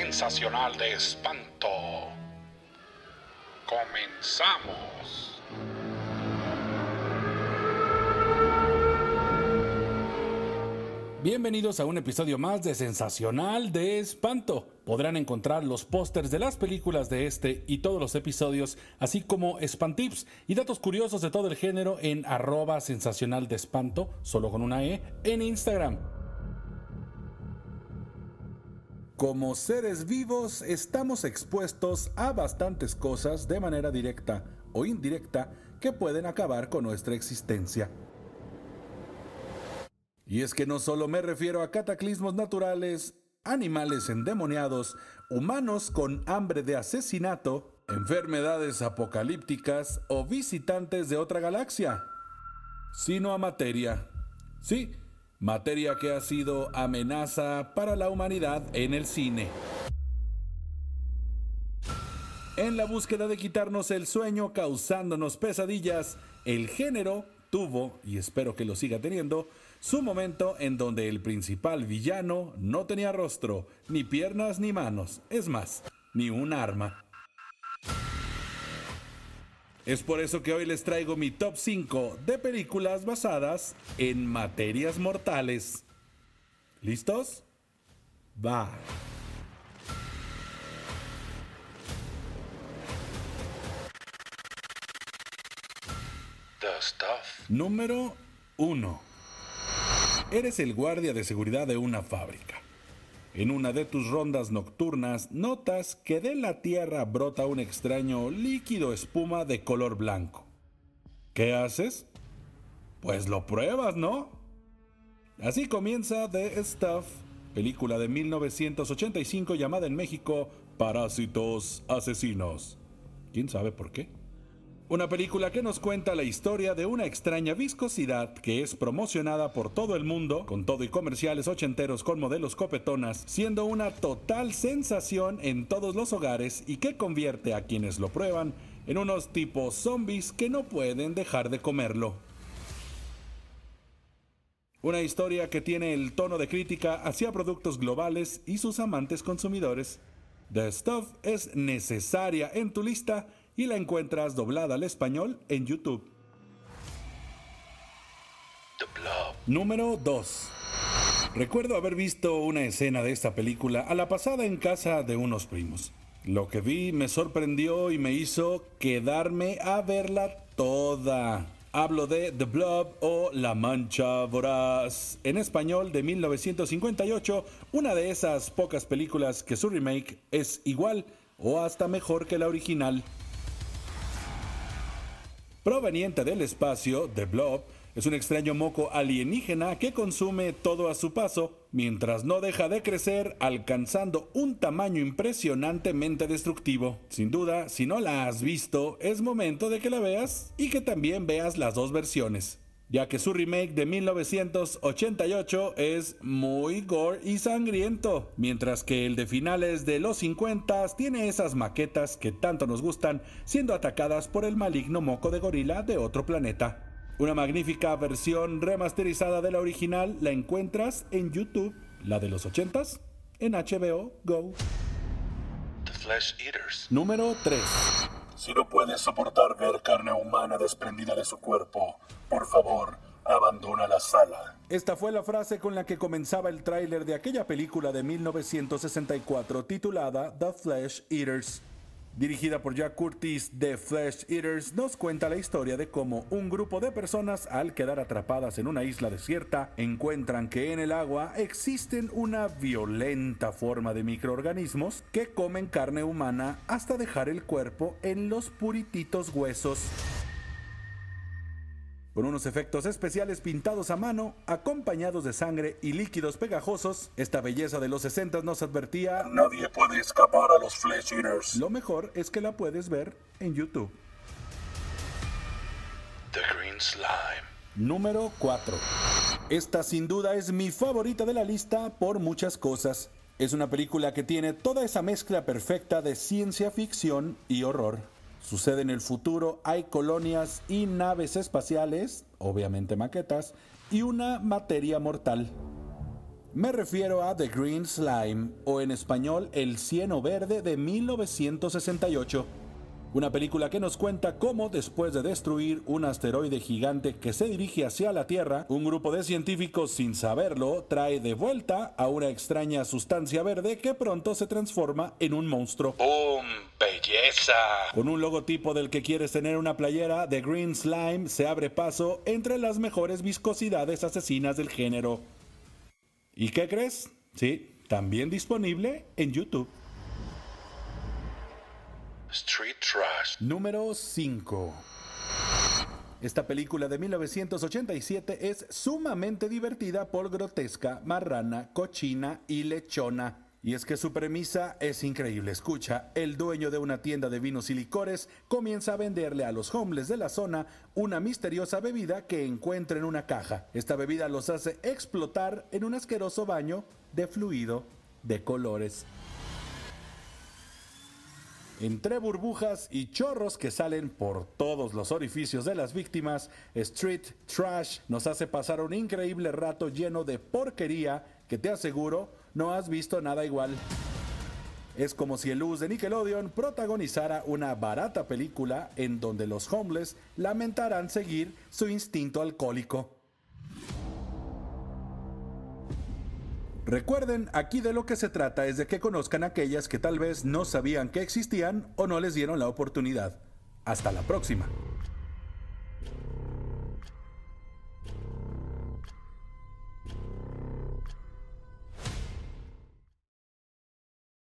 sensacional de espanto. Comenzamos. Bienvenidos a un episodio más de Sensacional de Espanto. Podrán encontrar los pósters de las películas de este y todos los episodios, así como espantips y datos curiosos de todo el género en arroba sensacional de espanto, solo con una E, en Instagram. Como seres vivos estamos expuestos a bastantes cosas de manera directa o indirecta que pueden acabar con nuestra existencia. Y es que no solo me refiero a cataclismos naturales, animales endemoniados, humanos con hambre de asesinato, enfermedades apocalípticas o visitantes de otra galaxia, sino a materia. Sí, materia que ha sido amenaza para la humanidad en el cine. En la búsqueda de quitarnos el sueño causándonos pesadillas, el género tuvo, y espero que lo siga teniendo, su momento en donde el principal villano no tenía rostro, ni piernas ni manos, es más, ni un arma. Es por eso que hoy les traigo mi top 5 de películas basadas en materias mortales. ¿Listos? Va. The Stuff. Número 1. Eres el guardia de seguridad de una fábrica. En una de tus rondas nocturnas notas que de la tierra brota un extraño líquido espuma de color blanco. ¿Qué haces? Pues lo pruebas, ¿no? Así comienza The Stuff, película de 1985 llamada en México Parásitos Asesinos. ¿Quién sabe por qué? Una película que nos cuenta la historia de una extraña viscosidad que es promocionada por todo el mundo, con todo y comerciales ochenteros con modelos copetonas, siendo una total sensación en todos los hogares y que convierte a quienes lo prueban en unos tipos zombies que no pueden dejar de comerlo. Una historia que tiene el tono de crítica hacia productos globales y sus amantes consumidores. The Stuff es necesaria en tu lista y la encuentras doblada al español en YouTube. Número 2. Recuerdo haber visto una escena de esta película a la pasada en casa de unos primos. Lo que vi me sorprendió y me hizo quedarme a verla toda. Hablo de The Blob o La Mancha Voraz, en español de 1958, una de esas pocas películas que su remake es igual o hasta mejor que la original. Proveniente del espacio, The Blob es un extraño moco alienígena que consume todo a su paso, mientras no deja de crecer, alcanzando un tamaño impresionantemente destructivo. Sin duda, si no la has visto, es momento de que la veas y que también veas las dos versiones ya que su remake de 1988 es muy gore y sangriento, mientras que el de finales de los 50 tiene esas maquetas que tanto nos gustan, siendo atacadas por el maligno moco de gorila de otro planeta. Una magnífica versión remasterizada de la original la encuentras en YouTube, la de los 80s, en HBO Go. The Flesh Eaters. Número 3. Si no puedes soportar ver carne humana desprendida de su cuerpo, por favor, abandona la sala. Esta fue la frase con la que comenzaba el tráiler de aquella película de 1964 titulada The Flesh Eaters. Dirigida por Jack Curtis, The Flesh Eaters nos cuenta la historia de cómo un grupo de personas al quedar atrapadas en una isla desierta encuentran que en el agua existen una violenta forma de microorganismos que comen carne humana hasta dejar el cuerpo en los purititos huesos con unos efectos especiales pintados a mano, acompañados de sangre y líquidos pegajosos, esta belleza de los 60 nos advertía, Nadie puede escapar a los Flesh Eaters. lo mejor es que la puedes ver en YouTube. The Green Slime. Número 4. Esta sin duda es mi favorita de la lista por muchas cosas. Es una película que tiene toda esa mezcla perfecta de ciencia ficción y horror. Sucede en el futuro, hay colonias y naves espaciales, obviamente maquetas, y una materia mortal. Me refiero a The Green Slime, o en español El Cieno Verde de 1968. Una película que nos cuenta cómo, después de destruir un asteroide gigante que se dirige hacia la Tierra, un grupo de científicos, sin saberlo, trae de vuelta a una extraña sustancia verde que pronto se transforma en un monstruo. ¡Boom! ¡Belleza! Con un logotipo del que quieres tener una playera, The Green Slime se abre paso entre las mejores viscosidades asesinas del género. ¿Y qué crees? Sí, también disponible en YouTube. Street Trash. Número 5. Esta película de 1987 es sumamente divertida por grotesca, marrana, cochina y lechona. Y es que su premisa es increíble. Escucha, el dueño de una tienda de vinos y licores comienza a venderle a los homeless de la zona una misteriosa bebida que encuentra en una caja. Esta bebida los hace explotar en un asqueroso baño de fluido de colores. Entre burbujas y chorros que salen por todos los orificios de las víctimas, Street Trash nos hace pasar un increíble rato lleno de porquería que te aseguro no has visto nada igual. Es como si el Luz de Nickelodeon protagonizara una barata película en donde los homeless lamentarán seguir su instinto alcohólico. Recuerden, aquí de lo que se trata es de que conozcan aquellas que tal vez no sabían que existían o no les dieron la oportunidad. Hasta la próxima.